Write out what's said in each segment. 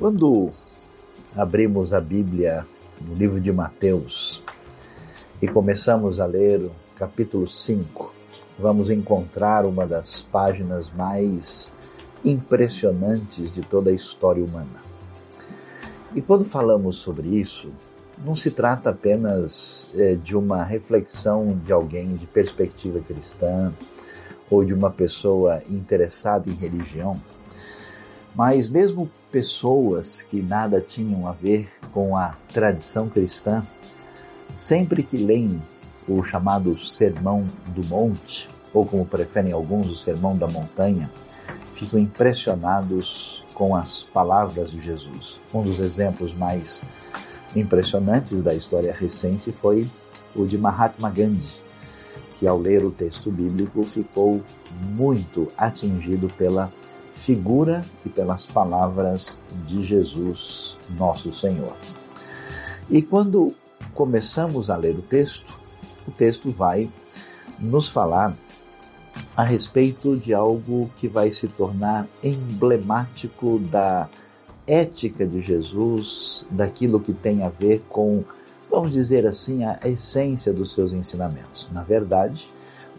Quando abrimos a Bíblia no livro de Mateus e começamos a ler o capítulo 5, vamos encontrar uma das páginas mais impressionantes de toda a história humana. E quando falamos sobre isso, não se trata apenas é, de uma reflexão de alguém de perspectiva cristã ou de uma pessoa interessada em religião, mas mesmo pessoas que nada tinham a ver com a tradição cristã, sempre que leem o chamado Sermão do Monte, ou como preferem alguns, o Sermão da Montanha, ficam impressionados com as palavras de Jesus. Um dos exemplos mais impressionantes da história recente foi o de Mahatma Gandhi, que ao ler o texto bíblico ficou muito atingido pela figura e pelas palavras de Jesus, nosso Senhor. E quando começamos a ler o texto, o texto vai nos falar a respeito de algo que vai se tornar emblemático da ética de Jesus, daquilo que tem a ver com, vamos dizer assim, a essência dos seus ensinamentos. Na verdade,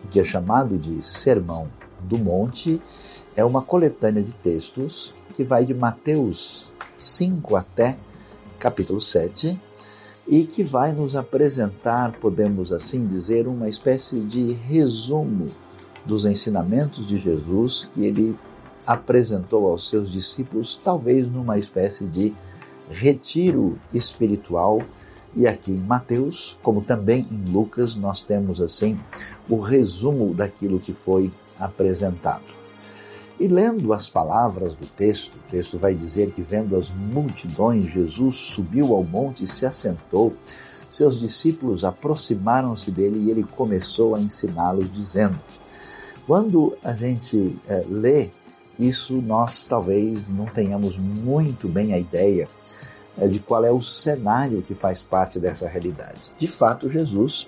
o que é chamado de Sermão do Monte é uma coletânea de textos que vai de Mateus 5 até capítulo 7 e que vai nos apresentar, podemos assim dizer, uma espécie de resumo dos ensinamentos de Jesus que ele apresentou aos seus discípulos, talvez numa espécie de retiro espiritual. E aqui em Mateus, como também em Lucas, nós temos assim o resumo daquilo que foi apresentado. E lendo as palavras do texto, o texto vai dizer que, vendo as multidões, Jesus subiu ao monte e se assentou. Seus discípulos aproximaram-se dele e ele começou a ensiná-los, dizendo: Quando a gente é, lê isso nós talvez não tenhamos muito bem a ideia é, de qual é o cenário que faz parte dessa realidade. De fato, Jesus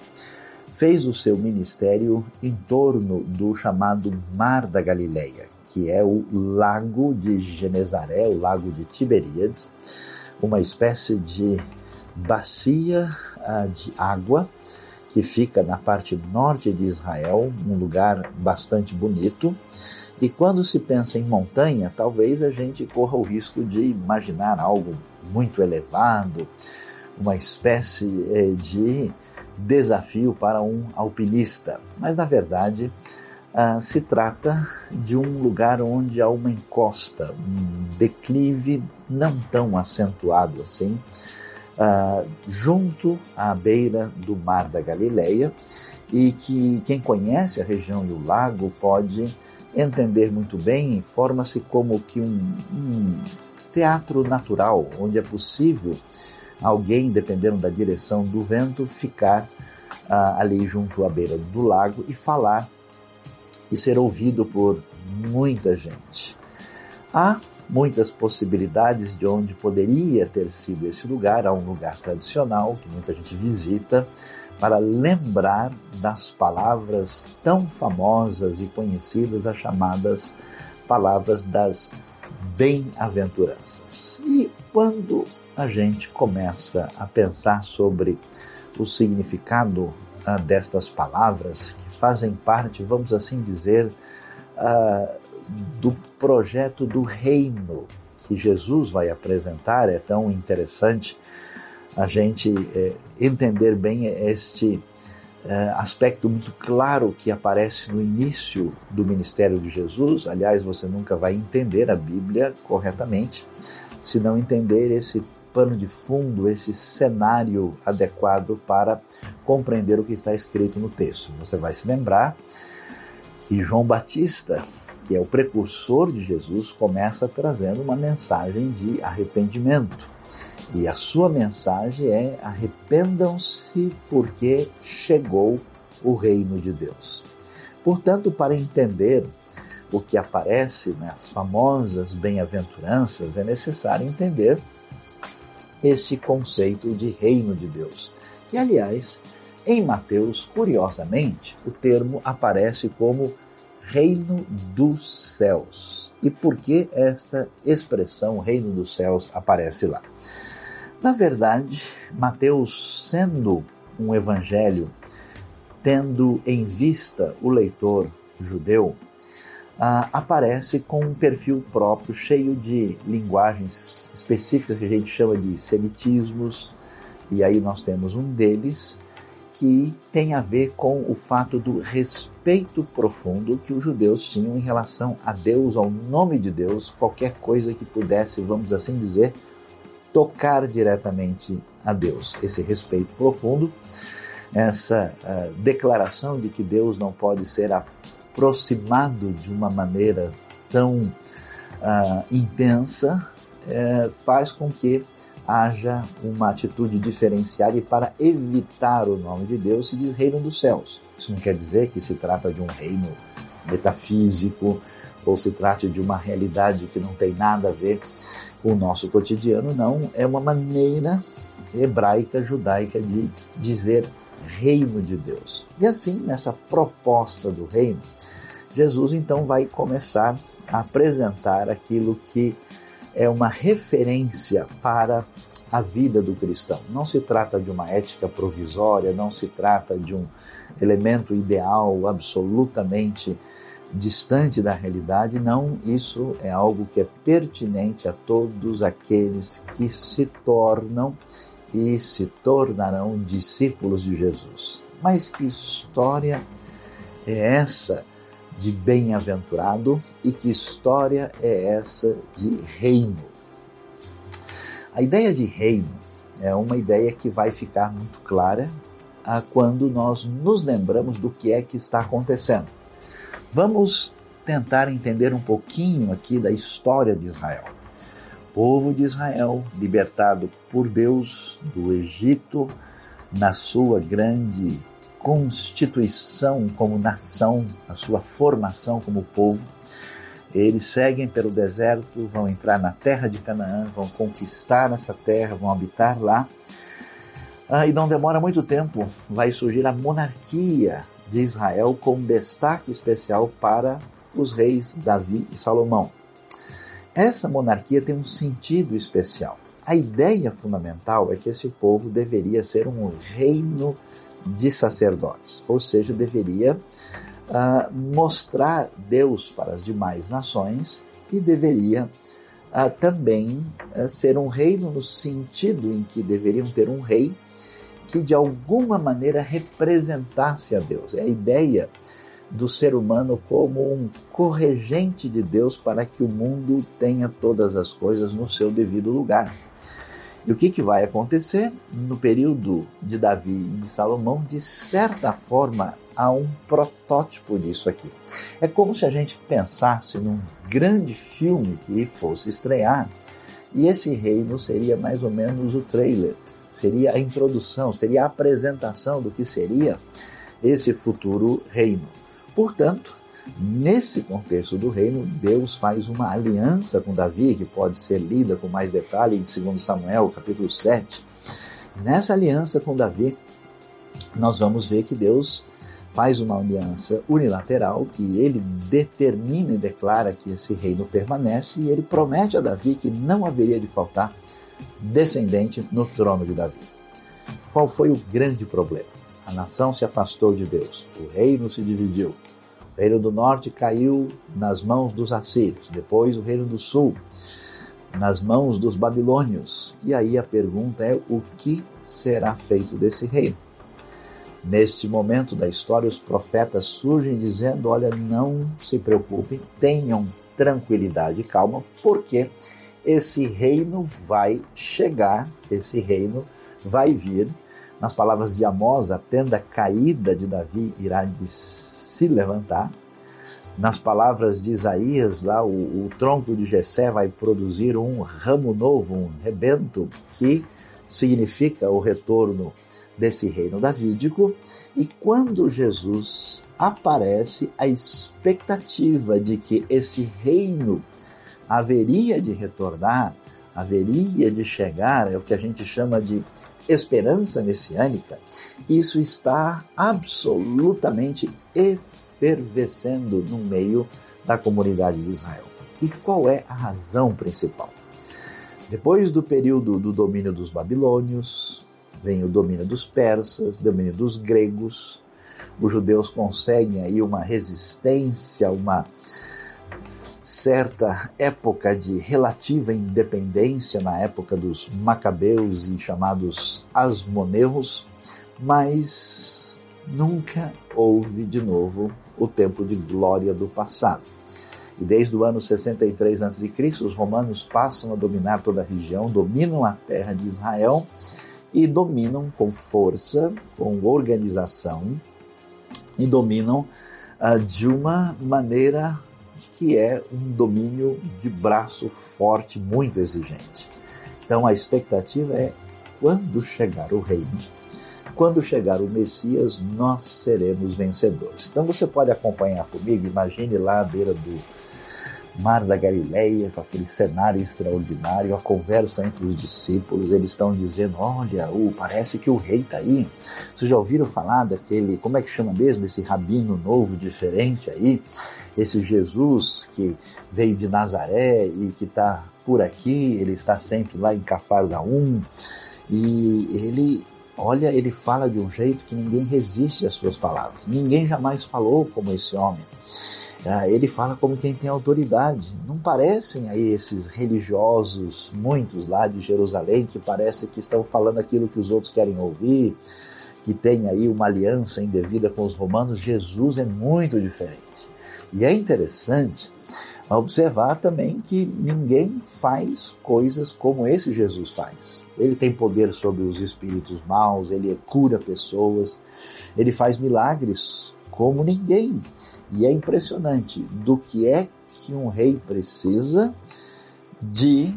fez o seu ministério em torno do chamado Mar da Galileia, que é o lago de Genezaré, o lago de Tiberíades, uma espécie de bacia uh, de água que fica na parte norte de Israel, um lugar bastante bonito e quando se pensa em montanha, talvez a gente corra o risco de imaginar algo muito elevado, uma espécie eh, de desafio para um alpinista. Mas na verdade, ah, se trata de um lugar onde há uma encosta, um declive não tão acentuado assim, ah, junto à beira do Mar da Galileia, e que quem conhece a região e o lago pode entender muito bem, forma-se como que um, um teatro natural, onde é possível alguém, dependendo da direção do vento, ficar ah, ali junto à beira do lago e falar e ser ouvido por muita gente. Há muitas possibilidades de onde poderia ter sido esse lugar. Há um lugar tradicional que muita gente visita, para lembrar das palavras tão famosas e conhecidas, as chamadas palavras das bem-aventuranças. E quando a gente começa a pensar sobre o significado ah, destas palavras, que fazem parte, vamos assim dizer, ah, do projeto do reino que Jesus vai apresentar, é tão interessante a gente é, entender bem este é, aspecto muito claro que aparece no início do ministério de Jesus. Aliás, você nunca vai entender a Bíblia corretamente se não entender esse pano de fundo, esse cenário adequado para compreender o que está escrito no texto. Você vai se lembrar que João Batista, que é o precursor de Jesus, começa trazendo uma mensagem de arrependimento. E a sua mensagem é: arrependam-se, porque chegou o reino de Deus. Portanto, para entender o que aparece nas famosas bem-aventuranças, é necessário entender esse conceito de reino de Deus, que, aliás, em Mateus, curiosamente, o termo aparece como reino dos céus. E por que esta expressão reino dos céus aparece lá? Na verdade, Mateus, sendo um evangelho, tendo em vista o leitor judeu, ah, aparece com um perfil próprio, cheio de linguagens específicas que a gente chama de semitismos, e aí nós temos um deles que tem a ver com o fato do respeito profundo que os judeus tinham em relação a Deus, ao nome de Deus, qualquer coisa que pudesse, vamos assim dizer, tocar diretamente a Deus. Esse respeito profundo, essa uh, declaração de que Deus não pode ser aproximado de uma maneira tão uh, intensa, uh, faz com que haja uma atitude diferenciada e para evitar o nome de Deus se diz reino dos céus. Isso não quer dizer que se trata de um reino metafísico ou se trate de uma realidade que não tem nada a ver com o nosso cotidiano, não. É uma maneira hebraica, judaica de dizer reino de Deus. E assim, nessa proposta do reino, Jesus então vai começar a apresentar aquilo que é uma referência para a vida do cristão. Não se trata de uma ética provisória, não se trata de um elemento ideal absolutamente distante da realidade, não, isso é algo que é pertinente a todos aqueles que se tornam e se tornarão discípulos de Jesus. Mas que história é essa de bem-aventurado e que história é essa de reino. A ideia de reino é uma ideia que vai ficar muito clara quando nós nos lembramos do que é que está acontecendo. Vamos tentar entender um pouquinho aqui da história de Israel. Povo de Israel, libertado por Deus do Egito, na sua grande constituição como nação, a sua formação como povo. Eles seguem pelo deserto, vão entrar na terra de Canaã, vão conquistar essa terra, vão habitar lá. Ah, e não demora muito tempo, vai surgir a monarquia de Israel com destaque especial para os reis Davi e Salomão. Essa monarquia tem um sentido especial. A ideia fundamental é que esse povo deveria ser um reino de sacerdotes, ou seja, deveria uh, mostrar Deus para as demais nações e deveria uh, também uh, ser um reino no sentido em que deveriam ter um rei que de alguma maneira representasse a Deus. É a ideia do ser humano como um corregente de Deus para que o mundo tenha todas as coisas no seu devido lugar. E o que, que vai acontecer? No período de Davi e de Salomão, de certa forma, há um protótipo disso aqui. É como se a gente pensasse num grande filme que fosse estrear e esse reino seria mais ou menos o trailer, seria a introdução, seria a apresentação do que seria esse futuro reino. Portanto, Nesse contexto do reino, Deus faz uma aliança com Davi, que pode ser lida com mais detalhe em 2 Samuel, capítulo 7. Nessa aliança com Davi, nós vamos ver que Deus faz uma aliança unilateral que ele determina e declara que esse reino permanece e ele promete a Davi que não haveria de faltar descendente no trono de Davi. Qual foi o grande problema? A nação se afastou de Deus, o reino se dividiu, o reino do norte caiu nas mãos dos assírios, depois o reino do sul nas mãos dos babilônios. E aí a pergunta é: o que será feito desse reino? Neste momento da história, os profetas surgem dizendo: olha, não se preocupem, tenham tranquilidade e calma, porque esse reino vai chegar, esse reino vai vir. Nas palavras de Amós, a tenda caída de Davi irá de se levantar. Nas palavras de Isaías, lá o, o tronco de Jessé vai produzir um ramo novo, um rebento, que significa o retorno desse reino davídico. E quando Jesus aparece, a expectativa de que esse reino haveria de retornar, haveria de chegar, é o que a gente chama de esperança messiânica, isso está absolutamente efervescendo no meio da comunidade de Israel. E qual é a razão principal? Depois do período do domínio dos babilônios, vem o domínio dos persas, domínio dos gregos. Os judeus conseguem aí uma resistência, uma certa época de relativa independência na época dos macabeus e chamados asmoneus, mas nunca houve de novo o tempo de glória do passado. E desde o ano 63 a.C., os romanos passam a dominar toda a região, dominam a terra de Israel e dominam com força, com organização e dominam uh, de uma maneira que é um domínio de braço forte, muito exigente. Então a expectativa é quando chegar o reino, quando chegar o Messias, nós seremos vencedores. Então você pode acompanhar comigo, imagine lá à beira do Mar da Galileia, com aquele cenário extraordinário, a conversa entre os discípulos, eles estão dizendo: Olha, uh, parece que o rei está aí. Vocês já ouviram falar daquele, como é que chama mesmo, esse rabino novo, diferente aí? Esse Jesus que veio de Nazaré e que está por aqui, ele está sempre lá em Cafarnaum. E ele, olha, ele fala de um jeito que ninguém resiste às suas palavras. Ninguém jamais falou como esse homem. Ah, ele fala como quem tem autoridade. Não parecem aí esses religiosos, muitos lá de Jerusalém, que parece que estão falando aquilo que os outros querem ouvir, que tem aí uma aliança indevida com os romanos. Jesus é muito diferente. E é interessante observar também que ninguém faz coisas como esse Jesus faz. Ele tem poder sobre os espíritos maus, ele cura pessoas, ele faz milagres como ninguém. E é impressionante do que é que um rei precisa de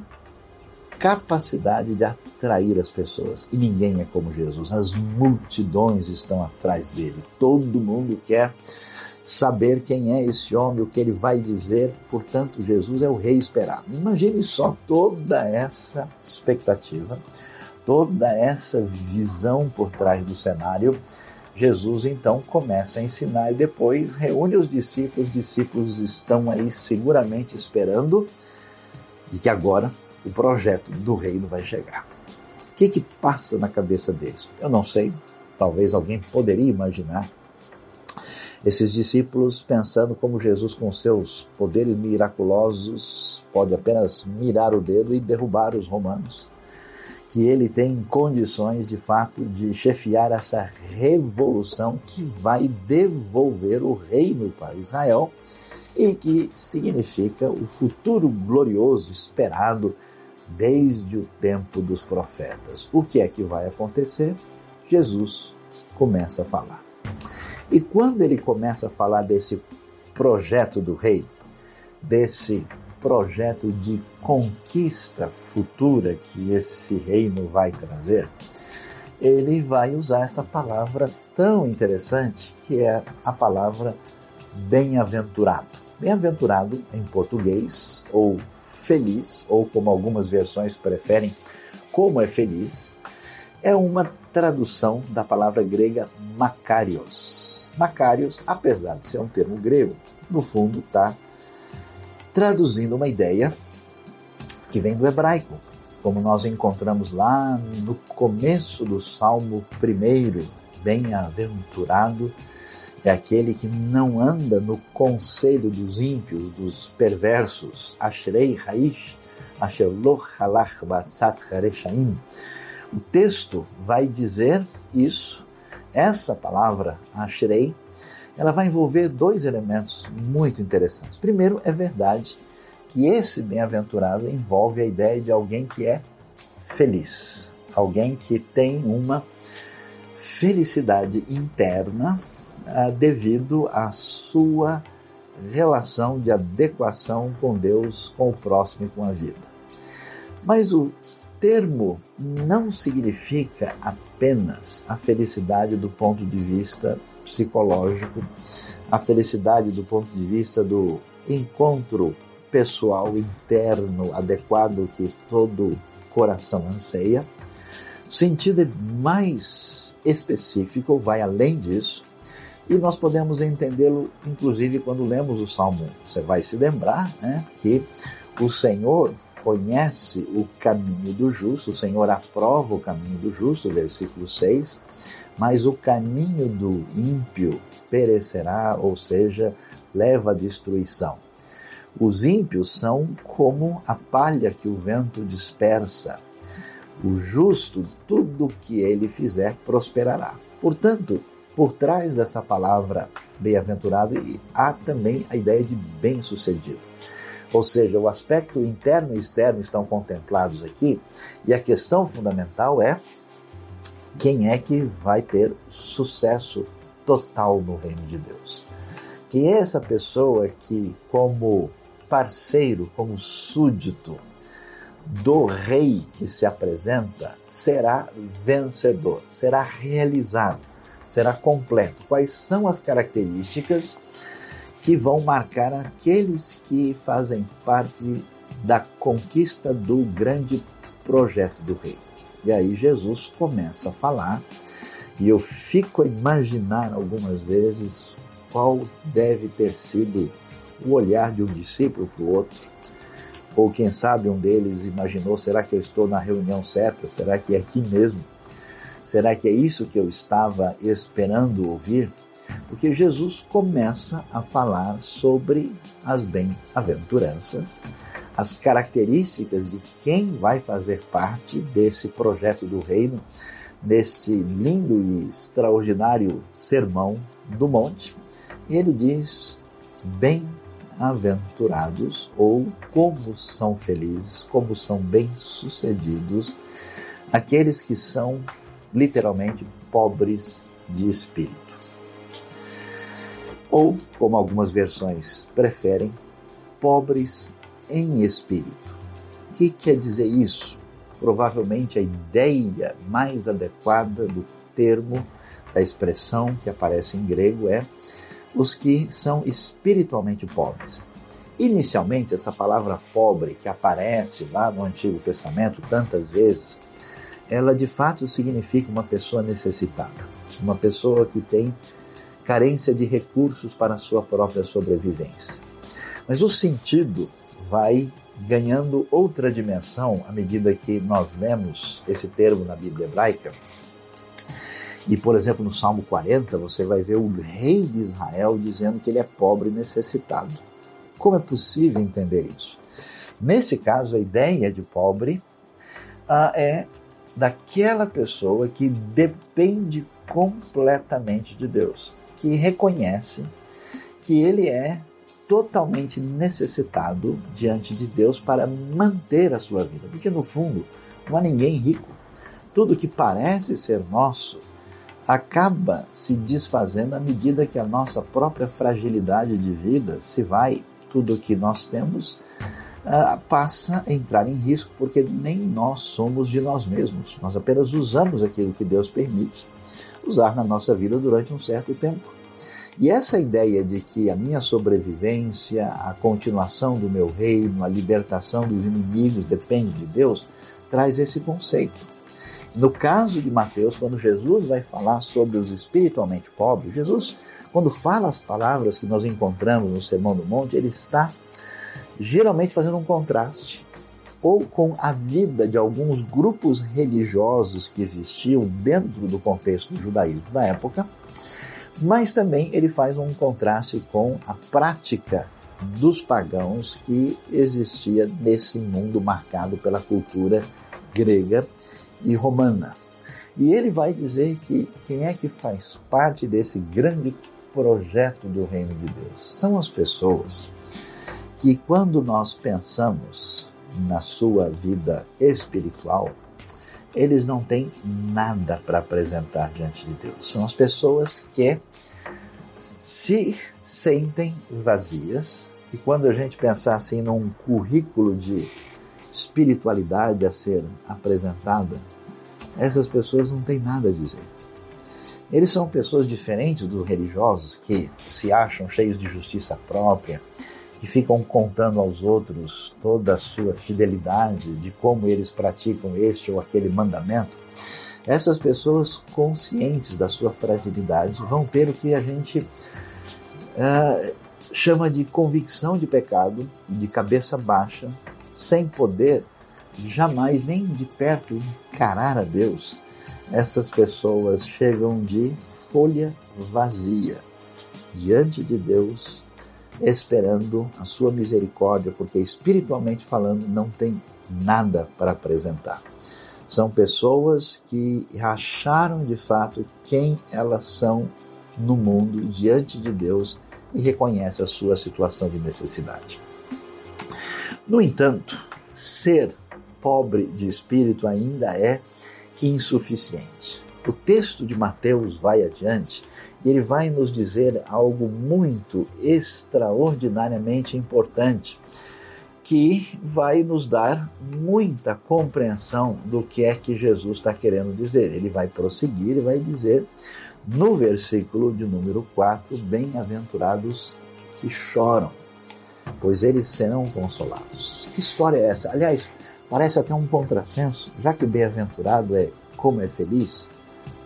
capacidade de atrair as pessoas. E ninguém é como Jesus. As multidões estão atrás dele. Todo mundo quer saber quem é esse homem, o que ele vai dizer. Portanto, Jesus é o rei esperado. Imagine só toda essa expectativa, toda essa visão por trás do cenário Jesus então começa a ensinar e depois reúne os discípulos. Os discípulos estão aí seguramente esperando de que agora o projeto do reino vai chegar. O que, que passa na cabeça deles? Eu não sei, talvez alguém poderia imaginar esses discípulos pensando como Jesus, com seus poderes miraculosos, pode apenas mirar o dedo e derrubar os romanos que ele tem condições de fato de chefiar essa revolução que vai devolver o reino para Israel e que significa o futuro glorioso esperado desde o tempo dos profetas. O que é que vai acontecer? Jesus começa a falar. E quando ele começa a falar desse projeto do reino, desse projeto de conquista futura que esse reino vai trazer, ele vai usar essa palavra tão interessante que é a palavra bem-aventurado. Bem-aventurado em português, ou feliz, ou como algumas versões preferem, como é feliz, é uma tradução da palavra grega Macarios. Macarios, apesar de ser um termo grego, no fundo está traduzindo uma ideia que vem do hebraico, como nós encontramos lá no começo do Salmo 1, bem-aventurado é aquele que não anda no conselho dos ímpios, dos perversos. Ashrei Haish, Asherloch Halach Hareshaim. O texto vai dizer isso, essa palavra, Ashrei, ela vai envolver dois elementos muito interessantes. Primeiro, é verdade que esse bem-aventurado envolve a ideia de alguém que é feliz, alguém que tem uma felicidade interna ah, devido à sua relação de adequação com Deus, com o próximo e com a vida. Mas o termo não significa apenas a felicidade do ponto de vista psicológico, a felicidade do ponto de vista do encontro pessoal interno adequado que todo coração anseia. O sentido mais específico, vai além disso. E nós podemos entendê-lo, inclusive, quando lemos o Salmo 1. Você vai se lembrar né, que o Senhor conhece o caminho do justo, o Senhor aprova o caminho do justo, versículo 6, mas o caminho do ímpio perecerá, ou seja, leva à destruição. Os ímpios são como a palha que o vento dispersa. O justo, tudo que ele fizer, prosperará. Portanto, por trás dessa palavra bem-aventurado há também a ideia de bem-sucedido. Ou seja, o aspecto interno e externo estão contemplados aqui, e a questão fundamental é quem é que vai ter sucesso total no reino de Deus. Quem é essa pessoa que, como parceiro, como súdito do rei que se apresenta, será vencedor, será realizado será completo. Quais são as características que vão marcar aqueles que fazem parte da conquista do grande projeto do rei? E aí Jesus começa a falar, e eu fico a imaginar algumas vezes qual deve ter sido o olhar de um discípulo para o outro, ou quem sabe um deles imaginou: será que eu estou na reunião certa? Será que é aqui mesmo? Será que é isso que eu estava esperando ouvir? Porque Jesus começa a falar sobre as bem-aventuranças, as características de quem vai fazer parte desse projeto do reino, nesse lindo e extraordinário sermão do monte. E ele diz: bem-aventurados, ou como são felizes, como são bem-sucedidos aqueles que são literalmente pobres de espírito. Ou, como algumas versões preferem, pobres em espírito. O que quer dizer isso? Provavelmente a ideia mais adequada do termo, da expressão que aparece em grego é os que são espiritualmente pobres. Inicialmente, essa palavra pobre que aparece lá no Antigo Testamento tantas vezes, ela de fato significa uma pessoa necessitada, uma pessoa que tem carência de recursos para a sua própria sobrevivência. Mas o sentido vai ganhando outra dimensão à medida que nós lemos esse termo na Bíblia hebraica. E, por exemplo, no Salmo 40, você vai ver o rei de Israel dizendo que ele é pobre e necessitado. Como é possível entender isso? Nesse caso, a ideia de pobre uh, é daquela pessoa que depende completamente de Deus, que reconhece que ele é totalmente necessitado diante de Deus para manter a sua vida, porque no fundo não há ninguém rico. Tudo que parece ser nosso acaba se desfazendo à medida que a nossa própria fragilidade de vida se vai. Tudo que nós temos uh, passa a entrar em risco porque nem nós somos de nós mesmos. Nós apenas usamos aquilo que Deus permite usar na nossa vida durante um certo tempo. E essa ideia de que a minha sobrevivência, a continuação do meu reino, a libertação dos inimigos depende de Deus, traz esse conceito. No caso de Mateus, quando Jesus vai falar sobre os espiritualmente pobres, Jesus, quando fala as palavras que nós encontramos no Sermão do Monte, ele está geralmente fazendo um contraste ou com a vida de alguns grupos religiosos que existiam dentro do contexto do judaísmo da época, mas também ele faz um contraste com a prática dos pagãos que existia nesse mundo marcado pela cultura grega e romana. E ele vai dizer que quem é que faz parte desse grande projeto do reino de Deus? São as pessoas que quando nós pensamos na sua vida espiritual, eles não têm nada para apresentar diante de Deus. São as pessoas que se sentem vazias, e quando a gente pensar assim num currículo de espiritualidade a ser apresentada, essas pessoas não têm nada a dizer. Eles são pessoas diferentes dos religiosos que se acham cheios de justiça própria, que ficam contando aos outros toda a sua fidelidade, de como eles praticam este ou aquele mandamento, Essas pessoas conscientes da sua fragilidade vão ter o que a gente uh, chama de convicção de pecado de cabeça baixa, sem poder jamais nem de perto encarar a Deus. Essas pessoas chegam de folha vazia diante de Deus, esperando a sua misericórdia, porque espiritualmente falando não tem nada para apresentar. São pessoas que acharam de fato quem elas são no mundo diante de Deus e reconhecem a sua situação de necessidade. No entanto, ser pobre de espírito ainda é insuficiente. O texto de Mateus vai adiante e ele vai nos dizer algo muito extraordinariamente importante que vai nos dar muita compreensão do que é que Jesus está querendo dizer. Ele vai prosseguir e vai dizer no versículo de número 4: Bem-aventurados que choram, pois eles serão consolados. Que história é essa? Aliás, parece até um contrassenso, já que bem-aventurado é como é feliz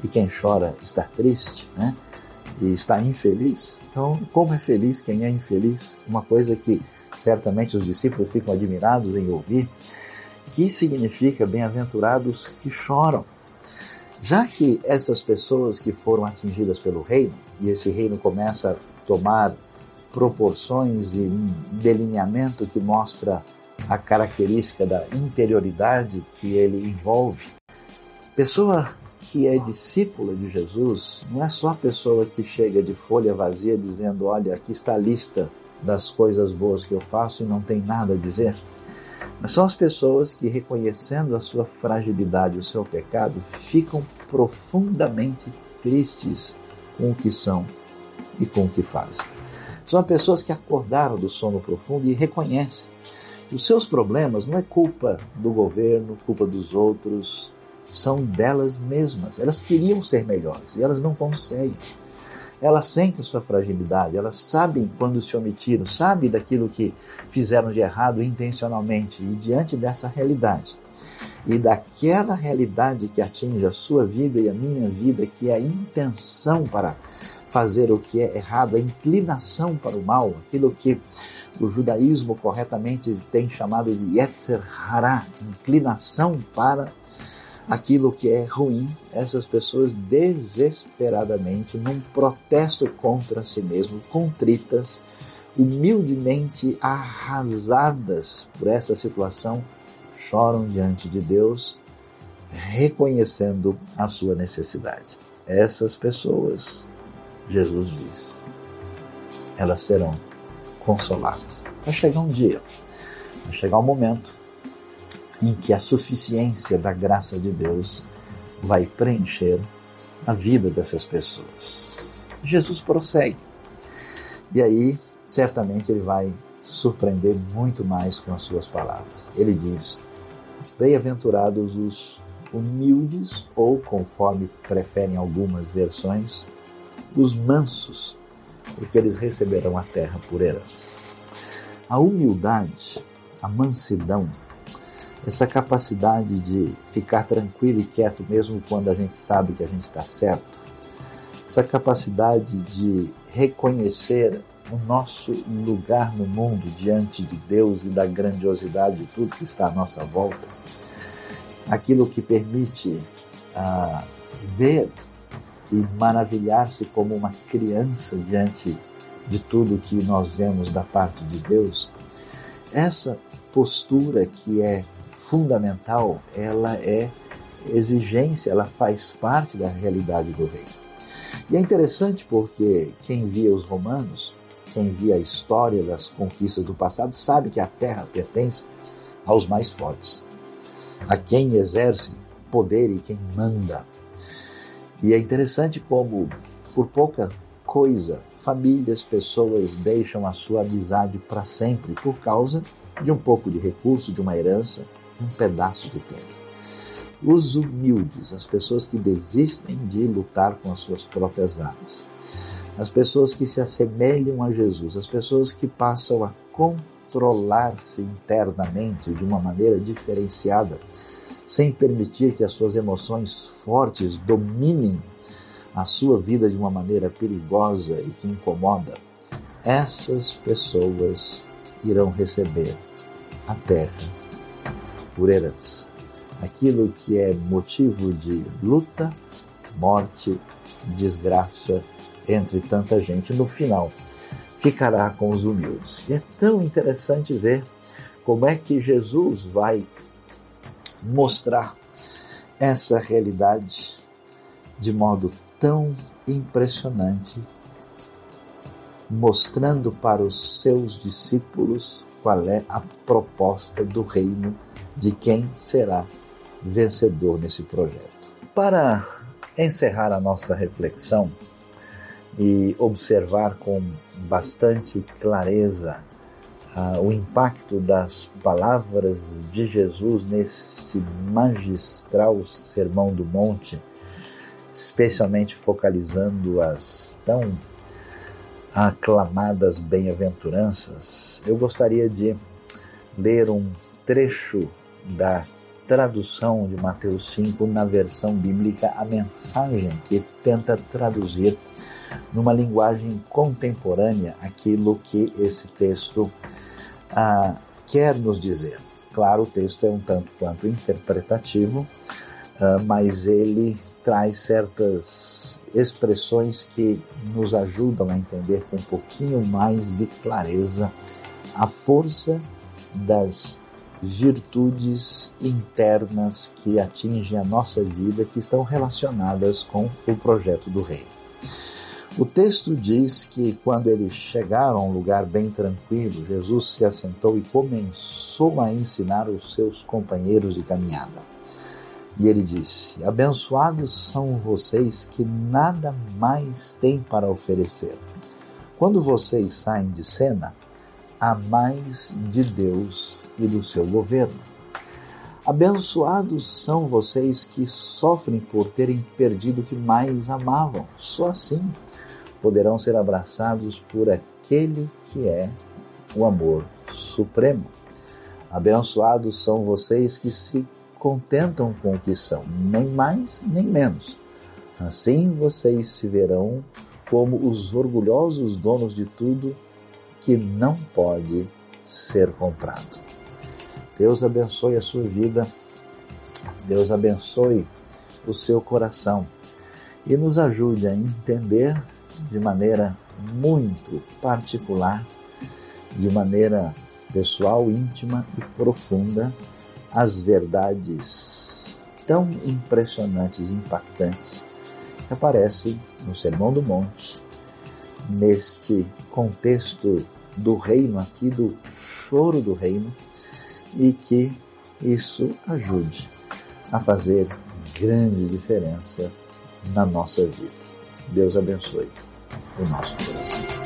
e quem chora está triste, né? E está infeliz. Então, como é feliz quem é infeliz? Uma coisa que certamente os discípulos ficam admirados em ouvir, que significa bem-aventurados que choram. Já que essas pessoas que foram atingidas pelo reino, e esse reino começa a tomar proporções e um delineamento que mostra a característica da interioridade que ele envolve. Pessoa que é discípula de Jesus não é só a pessoa que chega de folha vazia dizendo: Olha, aqui está a lista das coisas boas que eu faço e não tem nada a dizer. Mas são as pessoas que, reconhecendo a sua fragilidade, o seu pecado, ficam profundamente tristes com o que são e com o que fazem. São pessoas que acordaram do sono profundo e reconhecem que os seus problemas não é culpa do governo, culpa dos outros, são delas mesmas. Elas queriam ser melhores e elas não conseguem. Elas sentem sua fragilidade, elas sabem quando se omitiram, sabem daquilo que fizeram de errado intencionalmente. E diante dessa realidade, e daquela realidade que atinge a sua vida e a minha vida, que é a intenção para fazer o que é errado, a inclinação para o mal, aquilo que o judaísmo corretamente tem chamado de Yetzer Hará, inclinação para aquilo que é ruim, essas pessoas desesperadamente, num protesto contra si mesmo, contritas, humildemente arrasadas por essa situação, choram diante de Deus, reconhecendo a sua necessidade. Essas pessoas, Jesus diz, elas serão consoladas. Vai chegar um dia, vai chegar um momento em que a suficiência da graça de Deus vai preencher a vida dessas pessoas. Jesus prossegue. E aí, certamente, ele vai surpreender muito mais com as suas palavras. Ele diz: Bem-aventurados os humildes, ou conforme preferem algumas versões, os mansos, porque eles receberão a terra por herança. A humildade, a mansidão, essa capacidade de ficar tranquilo e quieto mesmo quando a gente sabe que a gente está certo, essa capacidade de reconhecer o nosso lugar no mundo diante de Deus e da grandiosidade de tudo que está à nossa volta, aquilo que permite ah, ver e maravilhar-se como uma criança diante de tudo que nós vemos da parte de Deus, essa postura que é fundamental, ela é exigência, ela faz parte da realidade do reino. E é interessante porque quem via os romanos, quem via a história das conquistas do passado, sabe que a terra pertence aos mais fortes, a quem exerce poder e quem manda. E é interessante como, por pouca coisa, famílias, pessoas deixam a sua amizade para sempre por causa de um pouco de recurso, de uma herança, um pedaço de terra. Os humildes, as pessoas que desistem de lutar com as suas próprias armas, as pessoas que se assemelham a Jesus, as pessoas que passam a controlar-se internamente de uma maneira diferenciada, sem permitir que as suas emoções fortes dominem a sua vida de uma maneira perigosa e que incomoda, essas pessoas irão receber a terra por herança. Aquilo que é motivo de luta, morte, desgraça entre tanta gente, no final ficará com os humildes. E é tão interessante ver como é que Jesus vai mostrar essa realidade de modo tão impressionante, mostrando para os seus discípulos qual é a proposta do reino de quem será vencedor nesse projeto. Para encerrar a nossa reflexão e observar com bastante clareza uh, o impacto das palavras de Jesus neste magistral Sermão do Monte, especialmente focalizando as tão aclamadas bem-aventuranças, eu gostaria de ler um trecho da tradução de Mateus 5 na versão bíblica, a mensagem que tenta traduzir numa linguagem contemporânea aquilo que esse texto ah, quer nos dizer. Claro, o texto é um tanto quanto interpretativo, ah, mas ele traz certas expressões que nos ajudam a entender com um pouquinho mais de clareza a força das virtudes internas que atingem a nossa vida, que estão relacionadas com o projeto do Reino. O texto diz que quando eles chegaram a um lugar bem tranquilo, Jesus se assentou e começou a ensinar os seus companheiros de caminhada. E ele disse: Abençoados são vocês que nada mais têm para oferecer. Quando vocês saem de cena, há mais de Deus e do seu governo. Abençoados são vocês que sofrem por terem perdido o que mais amavam. Só assim poderão ser abraçados por aquele que é o amor supremo. Abençoados são vocês que se contentam com o que são, nem mais nem menos. Assim vocês se verão como os orgulhosos donos de tudo que não pode ser comprado. Deus abençoe a sua vida, Deus abençoe o seu coração e nos ajude a entender de maneira muito particular, de maneira pessoal, íntima e profunda, as verdades tão impressionantes e impactantes que aparecem no Sermão do Monte, neste contexto do reino aqui, do choro do reino, e que isso ajude a fazer grande diferença na nossa vida. Deus abençoe o nosso coração.